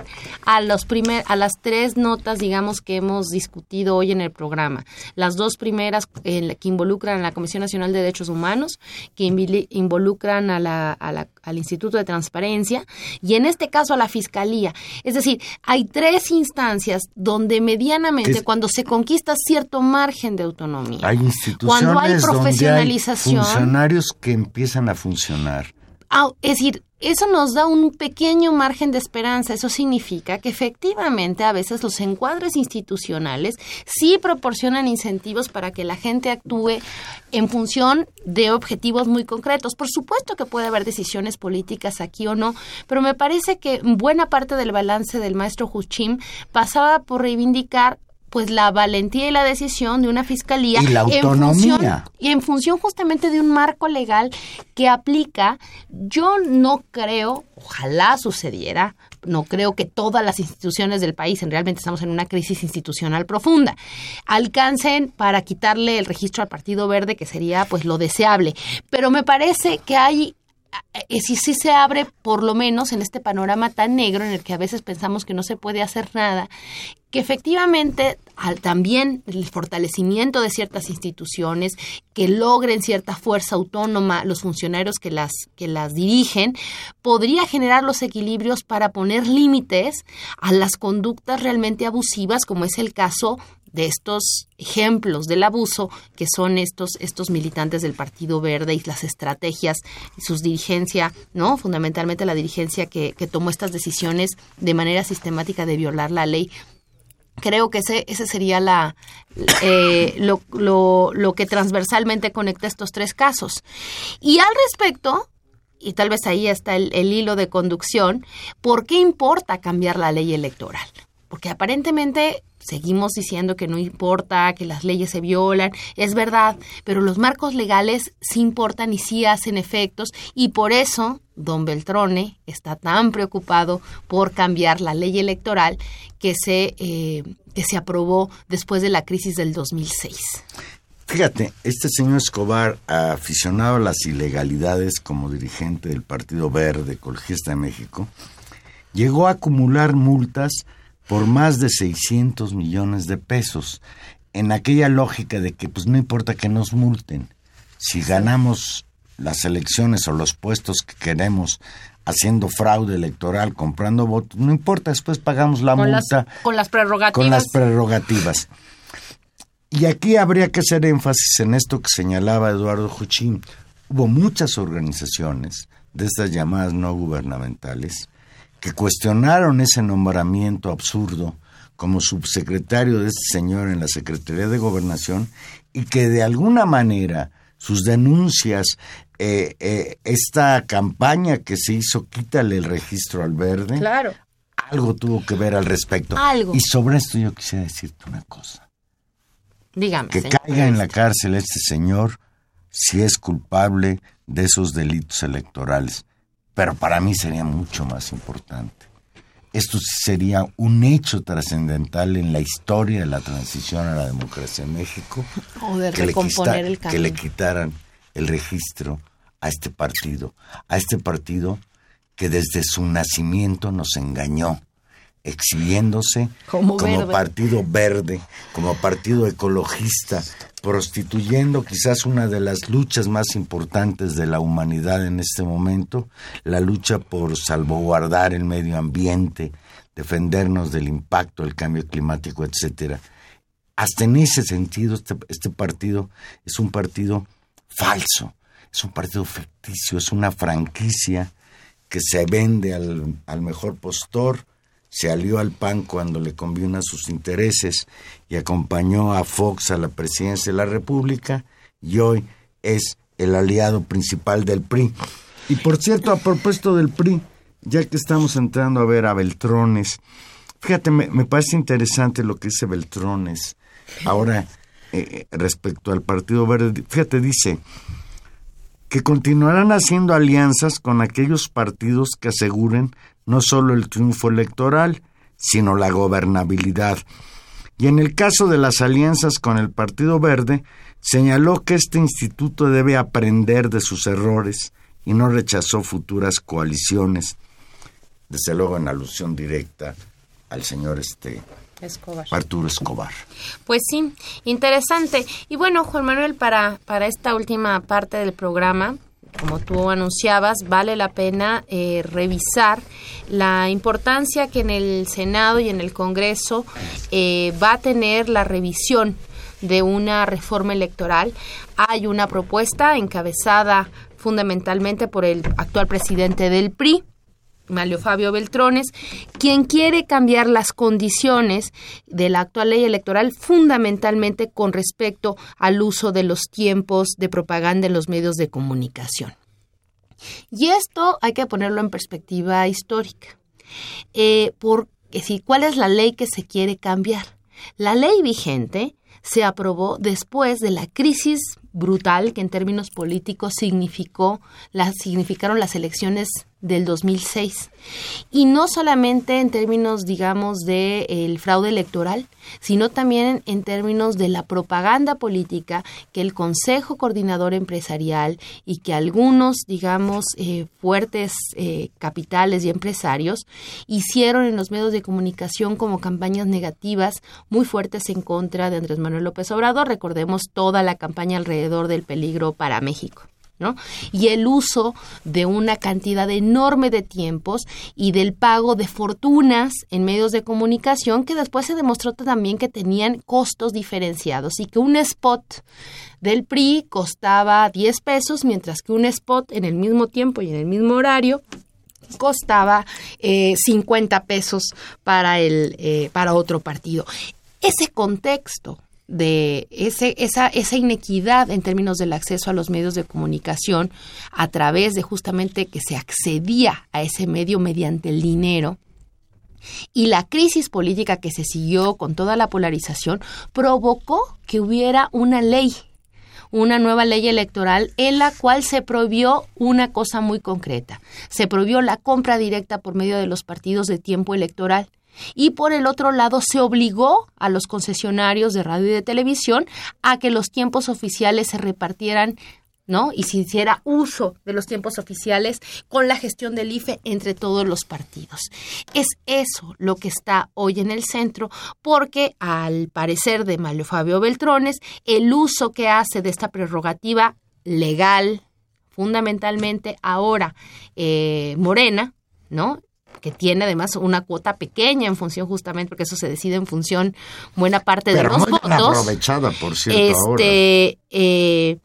a los primer a las tres notas digamos que hemos discutido hoy en el programa. Las dos primeras que involucran a la Comisión Nacional de Derechos Humanos, que involucran a la, a la, al Instituto de Transparencia y en este caso a la Fiscalía. Es decir, hay tres instancias donde medianamente, cuando se conquista cierto margen de autonomía, hay instituciones cuando hay profesionalización, donde hay funcionarios que empiezan a funcionar. Ah, es decir, eso nos da un pequeño margen de esperanza. Eso significa que efectivamente a veces los encuadres institucionales sí proporcionan incentivos para que la gente actúe en función de objetivos muy concretos. Por supuesto que puede haber decisiones políticas aquí o no, pero me parece que buena parte del balance del maestro Huchim pasaba por reivindicar pues la valentía y la decisión de una fiscalía y la autonomía y en función justamente de un marco legal que aplica yo no creo ojalá sucediera no creo que todas las instituciones del país, realmente estamos en una crisis institucional profunda, alcancen para quitarle el registro al Partido Verde, que sería pues lo deseable. Pero me parece que hay si sí se abre, por lo menos en este panorama tan negro en el que a veces pensamos que no se puede hacer nada, que efectivamente al, también el fortalecimiento de ciertas instituciones que logren cierta fuerza autónoma los funcionarios que las que las dirigen podría generar los equilibrios para poner límites a las conductas realmente abusivas como es el caso de estos ejemplos del abuso que son estos estos militantes del Partido Verde y las estrategias y sus dirigencia, ¿no? Fundamentalmente la dirigencia que, que tomó estas decisiones de manera sistemática de violar la ley creo que ese, ese sería la, eh, lo, lo, lo, que transversalmente conecta estos tres casos. Y al respecto, y tal vez ahí está el, el hilo de conducción, ¿por qué importa cambiar la ley electoral? Porque aparentemente seguimos diciendo que no importa, que las leyes se violan, es verdad, pero los marcos legales sí importan y sí hacen efectos y por eso don Beltrone está tan preocupado por cambiar la ley electoral que se, eh, que se aprobó después de la crisis del 2006. Fíjate, este señor Escobar, aficionado a las ilegalidades como dirigente del Partido Verde Ecologista de México, llegó a acumular multas por más de 600 millones de pesos, en aquella lógica de que pues no importa que nos multen, si ganamos las elecciones o los puestos que queremos haciendo fraude electoral, comprando votos, no importa, después pagamos la multa con las prerrogativas. Con las prerrogativas. Y aquí habría que hacer énfasis en esto que señalaba Eduardo Juchín. Hubo muchas organizaciones de estas llamadas no gubernamentales que cuestionaron ese nombramiento absurdo como subsecretario de este señor en la Secretaría de Gobernación y que de alguna manera sus denuncias, eh, eh, esta campaña que se hizo, quítale el registro al verde, claro. algo tuvo que ver al respecto. Algo. Y sobre esto yo quisiera decirte una cosa. Dígame. Que caiga en la cárcel este señor si es culpable de esos delitos electorales. Pero para mí sería mucho más importante. Esto sería un hecho trascendental en la historia de la transición a la democracia en México. O de que, le recomponer el que le quitaran el registro a este partido. A este partido que desde su nacimiento nos engañó exhibiéndose Como verde. partido verde, como partido ecologista, prostituyendo quizás una de las luchas más importantes de la humanidad en este momento, la lucha por salvaguardar el medio ambiente, defendernos del impacto del cambio climático, etcétera. Hasta en ese sentido, este, este partido es un partido falso, es un partido ficticio, es una franquicia que se vende al, al mejor postor, se alió al PAN cuando le conviene a sus intereses y acompañó a Fox a la presidencia de la República y hoy es el aliado principal del PRI. Y por cierto, a propósito del PRI, ya que estamos entrando a ver a Beltrones, fíjate, me, me parece interesante lo que dice Beltrones ahora eh, respecto al Partido Verde. Fíjate, dice que continuarán haciendo alianzas con aquellos partidos que aseguren no solo el triunfo electoral, sino la gobernabilidad. Y en el caso de las alianzas con el Partido Verde, señaló que este instituto debe aprender de sus errores y no rechazó futuras coaliciones, desde luego en alusión directa al señor este Escobar. Arturo Escobar. Pues sí, interesante. Y bueno, Juan Manuel, para, para esta última parte del programa, como tú anunciabas, vale la pena eh, revisar la importancia que en el Senado y en el Congreso eh, va a tener la revisión de una reforma electoral. Hay una propuesta encabezada fundamentalmente por el actual presidente del PRI, Mario Fabio Beltrones, quien quiere cambiar las condiciones de la actual ley electoral fundamentalmente con respecto al uso de los tiempos de propaganda en los medios de comunicación. Y esto hay que ponerlo en perspectiva histórica. Eh, porque ¿Cuál es la ley que se quiere cambiar? La ley vigente se aprobó después de la crisis brutal que en términos políticos significó, las, significaron las elecciones del 2006. Y no solamente en términos, digamos, el fraude electoral, sino también en términos de la propaganda política que el Consejo Coordinador Empresarial y que algunos, digamos, eh, fuertes eh, capitales y empresarios hicieron en los medios de comunicación como campañas negativas muy fuertes en contra de Andrés Manuel López Obrador. Recordemos toda la campaña alrededor del peligro para México. ¿no? Y el uso de una cantidad enorme de tiempos y del pago de fortunas en medios de comunicación que después se demostró también que tenían costos diferenciados y que un spot del PRI costaba 10 pesos, mientras que un spot en el mismo tiempo y en el mismo horario costaba eh, 50 pesos para, el, eh, para otro partido. Ese contexto de esa, esa inequidad en términos del acceso a los medios de comunicación a través de justamente que se accedía a ese medio mediante el dinero, Y la crisis política que se siguió con toda la polarización provocó que hubiera una ley, una nueva ley electoral en la cual se prohibió una cosa muy concreta. Se prohibió la compra directa por medio de los partidos de tiempo electoral. Y por el otro lado, se obligó a los concesionarios de radio y de televisión a que los tiempos oficiales se repartieran ¿no? Y se hiciera uso de los tiempos oficiales con la gestión del IFE entre todos los partidos. Es eso lo que está hoy en el centro, porque al parecer de Mario Fabio Beltrones, el uso que hace de esta prerrogativa legal, fundamentalmente ahora eh, Morena, ¿no? Que tiene además una cuota pequeña en función justamente porque eso se decide en función buena parte de los votos. aprovechada, por cierto, ahora. este, eh,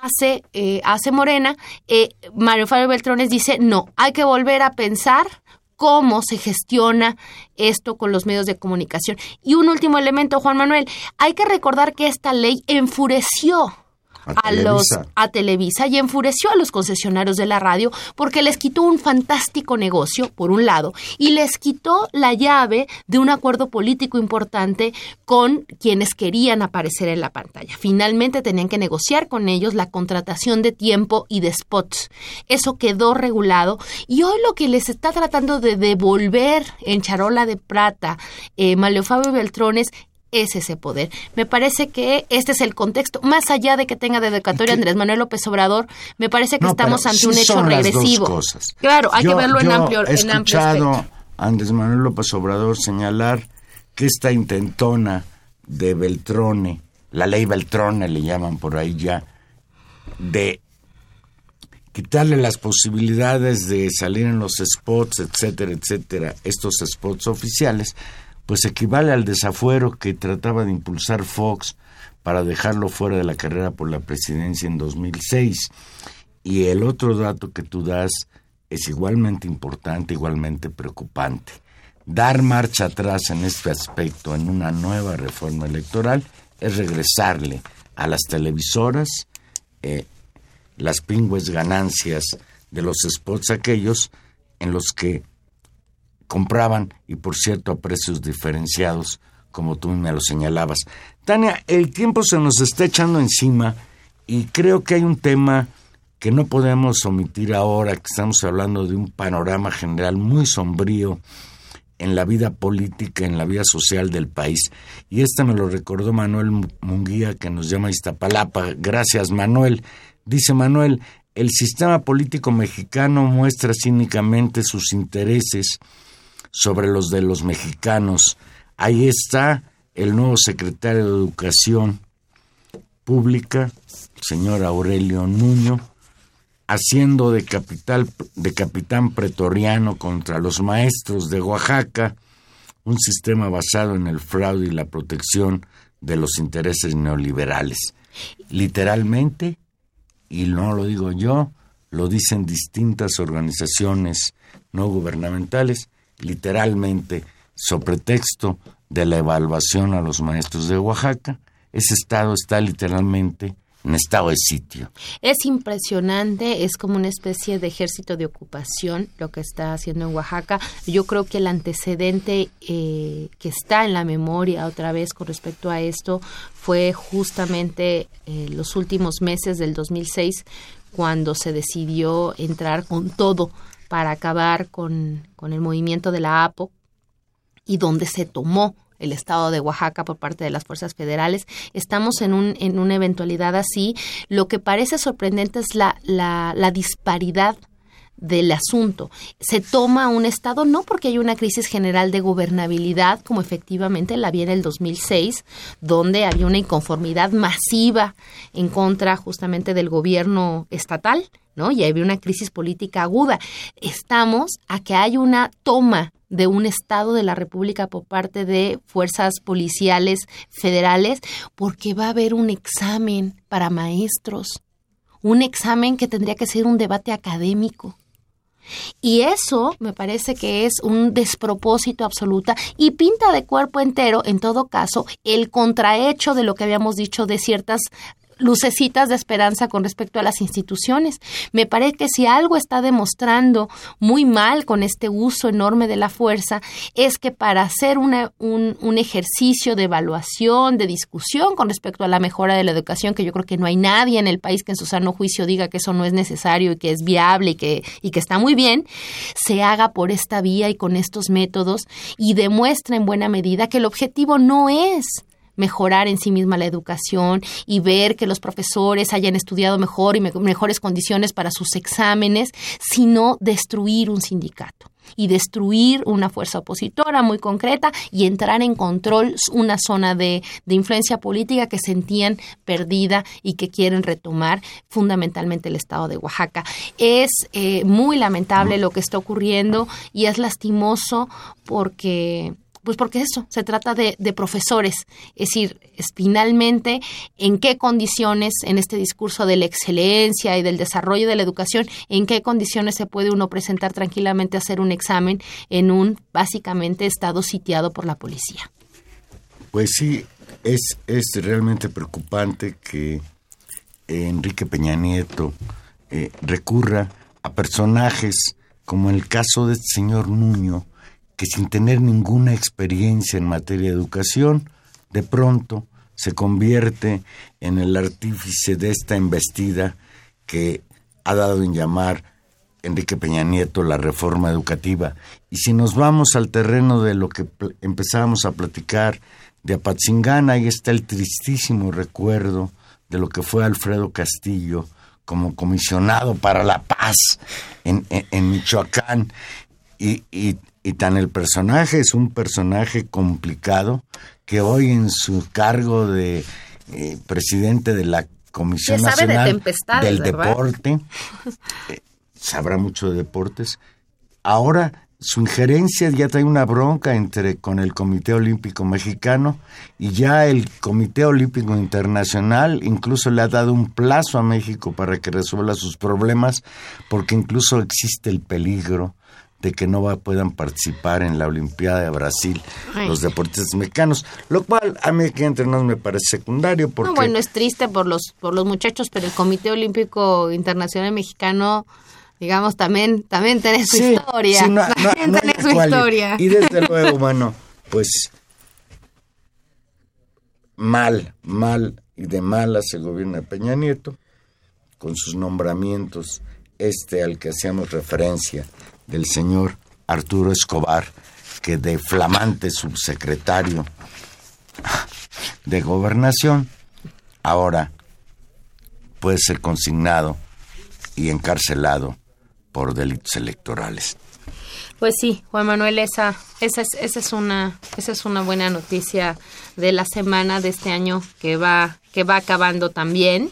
hace, eh, hace Morena, eh, Mario Fabio Beltrones dice, no, hay que volver a pensar cómo se gestiona esto con los medios de comunicación. Y un último elemento, Juan Manuel, hay que recordar que esta ley enfureció a, los a Televisa y enfureció a los concesionarios de la radio porque les quitó un fantástico negocio por un lado y les quitó la llave de un acuerdo político importante con quienes querían aparecer en la pantalla. Finalmente tenían que negociar con ellos la contratación de tiempo y de spots. Eso quedó regulado y hoy lo que les está tratando de devolver en charola de plata eh, Maleo Fabio Beltrones es ese poder. Me parece que este es el contexto. Más allá de que tenga dedicatoria Andrés Manuel López Obrador, me parece que estamos ante un hecho regresivo. Claro, hay que verlo en amplio, he en amplio escuchado a Andrés Manuel López Obrador señalar que esta intentona de Beltrone, la ley Beltrone le llaman por ahí ya, de quitarle las posibilidades de salir en los spots, etcétera, etcétera, estos spots oficiales, pues equivale al desafuero que trataba de impulsar Fox para dejarlo fuera de la carrera por la presidencia en 2006. Y el otro dato que tú das es igualmente importante, igualmente preocupante. Dar marcha atrás en este aspecto en una nueva reforma electoral es regresarle a las televisoras eh, las pingües ganancias de los spots aquellos en los que compraban y por cierto a precios diferenciados como tú me lo señalabas. Tania, el tiempo se nos está echando encima y creo que hay un tema que no podemos omitir ahora que estamos hablando de un panorama general muy sombrío en la vida política, en la vida social del país. Y este me lo recordó Manuel Munguía, que nos llama Iztapalapa. Gracias, Manuel. Dice Manuel, el sistema político mexicano muestra cínicamente sus intereses sobre los de los mexicanos. Ahí está el nuevo secretario de Educación Pública, señor Aurelio Nuño, haciendo de, capital, de capitán pretoriano contra los maestros de Oaxaca, un sistema basado en el fraude y la protección de los intereses neoliberales. Literalmente, y no lo digo yo, lo dicen distintas organizaciones no gubernamentales, literalmente, sobre texto de la evaluación a los maestros de Oaxaca, ese estado está literalmente en estado de sitio. Es impresionante, es como una especie de ejército de ocupación lo que está haciendo en Oaxaca. Yo creo que el antecedente eh, que está en la memoria otra vez con respecto a esto fue justamente eh, los últimos meses del 2006 cuando se decidió entrar con todo para acabar con, con el movimiento de la APO y donde se tomó el estado de Oaxaca por parte de las fuerzas federales. Estamos en, un, en una eventualidad así. Lo que parece sorprendente es la, la, la disparidad del asunto. Se toma un Estado no porque hay una crisis general de gobernabilidad, como efectivamente la había en el 2006, donde había una inconformidad masiva en contra justamente del gobierno estatal, ¿no? Y había una crisis política aguda. Estamos a que hay una toma de un Estado de la República por parte de fuerzas policiales federales, porque va a haber un examen para maestros, un examen que tendría que ser un debate académico. Y eso me parece que es un despropósito absoluta y pinta de cuerpo entero, en todo caso, el contrahecho de lo que habíamos dicho de ciertas lucecitas de esperanza con respecto a las instituciones. Me parece que si algo está demostrando muy mal con este uso enorme de la fuerza, es que para hacer una, un, un, ejercicio de evaluación, de discusión con respecto a la mejora de la educación, que yo creo que no hay nadie en el país que en su sano juicio diga que eso no es necesario y que es viable y que, y que está muy bien, se haga por esta vía y con estos métodos y demuestra en buena medida que el objetivo no es mejorar en sí misma la educación y ver que los profesores hayan estudiado mejor y mejores condiciones para sus exámenes, sino destruir un sindicato y destruir una fuerza opositora muy concreta y entrar en control una zona de, de, influencia política que sentían perdida y que quieren retomar fundamentalmente el estado de Oaxaca. Es eh, muy lamentable lo que está ocurriendo y es lastimoso porque pues porque eso, se trata de, de, profesores, es decir, es finalmente en qué condiciones en este discurso de la excelencia y del desarrollo de la educación, en qué condiciones se puede uno presentar tranquilamente a hacer un examen en un básicamente estado sitiado por la policía. Pues sí, es, es realmente preocupante que Enrique Peña Nieto eh, recurra a personajes como el caso del señor Nuño, que sin tener ninguna experiencia en materia de educación, de pronto se convierte en el artífice de esta embestida que ha dado en llamar Enrique Peña Nieto la reforma educativa. Y si nos vamos al terreno de lo que empezábamos a platicar de Apatzingán, ahí está el tristísimo recuerdo de lo que fue Alfredo Castillo como comisionado para la paz en, Michoacán. Y, y tan el personaje es un personaje complicado que hoy en su cargo de eh, presidente de la Comisión Nacional del Deporte, eh, sabrá mucho de deportes, ahora su injerencia ya trae una bronca entre con el Comité Olímpico Mexicano y ya el Comité Olímpico Internacional incluso le ha dado un plazo a México para que resuelva sus problemas porque incluso existe el peligro de que no va, puedan participar en la Olimpiada de Brasil los deportistas mexicanos, lo cual a mí que entre nos me parece secundario porque... No, bueno, es triste por los, por los muchachos, pero el Comité Olímpico Internacional Mexicano digamos, también, también tiene su historia. también tiene su historia. Y, desde luego, bueno, pues mal, mal y de malas se gobierna Peña Nieto, con sus nombramientos, este al que hacíamos referencia, del señor Arturo Escobar, que de flamante subsecretario de gobernación, ahora puede ser consignado y encarcelado por delitos electorales. Pues sí, Juan Manuel, esa, esa, es, esa, es una, esa es una buena noticia de la semana de este año que va, que va acabando también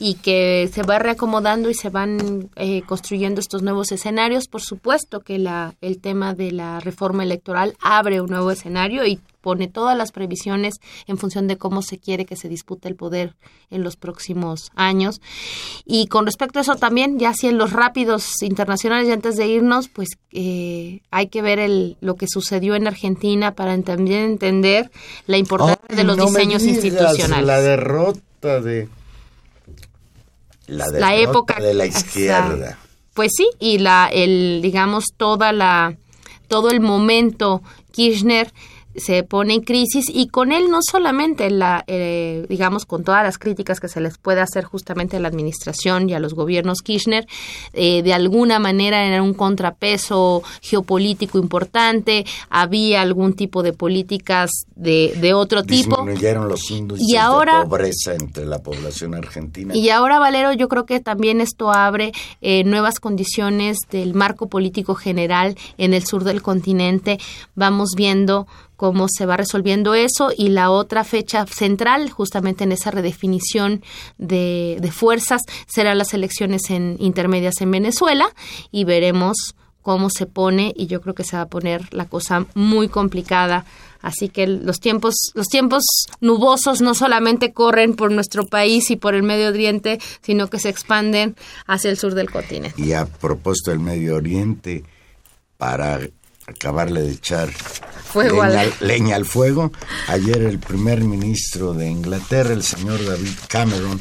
y que se va reacomodando y se van eh, construyendo estos nuevos escenarios. Por supuesto que la, el tema de la reforma electoral abre un nuevo escenario y pone todas las previsiones en función de cómo se quiere que se dispute el poder en los próximos años. Y con respecto a eso también, ya si en los rápidos internacionales y antes de irnos, pues eh, hay que ver el, lo que sucedió en Argentina para también entender la importancia de los diseños institucionales. La derrota de la, época de la izquierda. Pues sí, y la el digamos toda la todo el momento Kirchner se pone en crisis y con él no solamente la, eh, digamos, con todas las críticas que se les puede hacer justamente a la administración y a los gobiernos Kirchner, eh, de alguna manera era un contrapeso geopolítico importante, había algún tipo de políticas de, de otro tipo. Los índices y ahora, de pobreza entre la población argentina. Y ahora, Valero, yo creo que también esto abre eh, nuevas condiciones del marco político general en el sur del continente. Vamos viendo cómo se va resolviendo eso y la otra fecha central justamente en esa redefinición de, fuerzas serán las elecciones en intermedias en Venezuela y veremos cómo se pone y yo creo que se va a poner la cosa muy complicada. Así que los tiempos los tiempos nubosos no solamente corren por nuestro país y por el Medio Oriente sino que se expanden hacia el sur del continente. Y a propósito del Medio Oriente para acabarle de echar leña, al fuego. Ayer el primer ministro de Inglaterra, el señor David Cameron,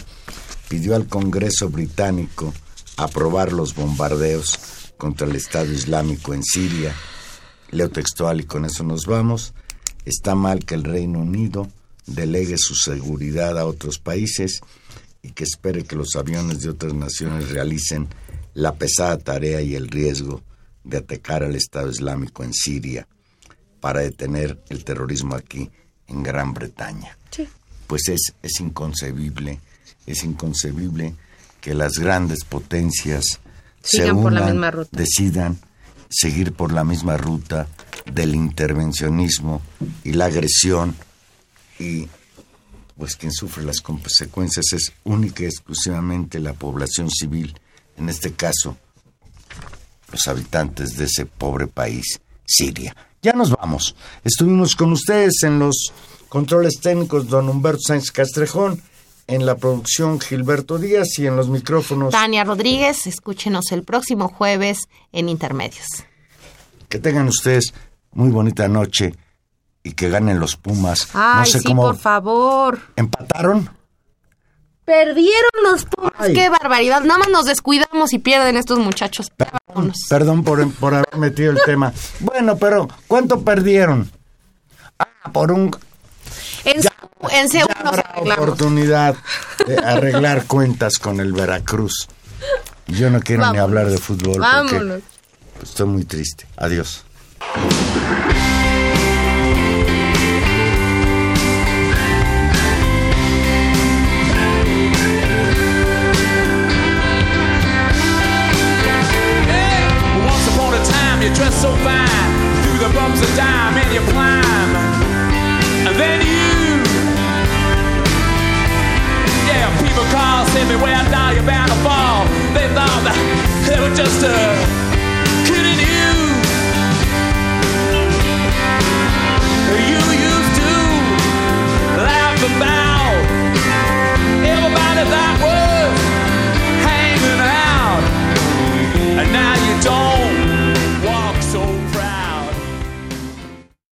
pidió al Congreso británico aprobar los bombardeos contra el Estado Islámico en Siria. Leo textual y con eso nos vamos. Está mal que el Reino Unido delegue su seguridad a otros países y que espere que los aviones de otras naciones realicen la pesada tarea y el riesgo de atacar al Estado Islámico en Siria para detener el terrorismo aquí en Gran Bretaña. Pues es, es inconcebible, es inconcebible que las grandes potencias se unan, decidan seguir por la misma ruta del intervencionismo y la agresión y pues quien sufre las consecuencias es única y exclusivamente la población civil, en este caso los habitantes de ese pobre país, Siria. Ya nos vamos. Estuvimos con ustedes en los controles técnicos don Humberto Sánchez Castrejón, en la producción Gilberto Díaz y en los micrófonos Tania Rodríguez. Escúchenos el próximo jueves en Intermedios. Que tengan ustedes muy bonita noche y que ganen los Pumas. Ay, no sé sí, por favor. ¿Empataron? Perdieron los Pumas. Qué barbaridad. Nada más nos descuidamos y pierden estos muchachos. Perdón, por, por haber metido el tema. Bueno, pero ¿cuánto perdieron? Ah, por un... En, en ya habrá oportunidad de arreglar cuentas con el Veracruz. Yo no quiero ni hablar de fútbol porque estoy muy triste. Adiós. everywhere now you're bound to fall. They thought that they were just a kidding you. You used to laugh about everybody that was.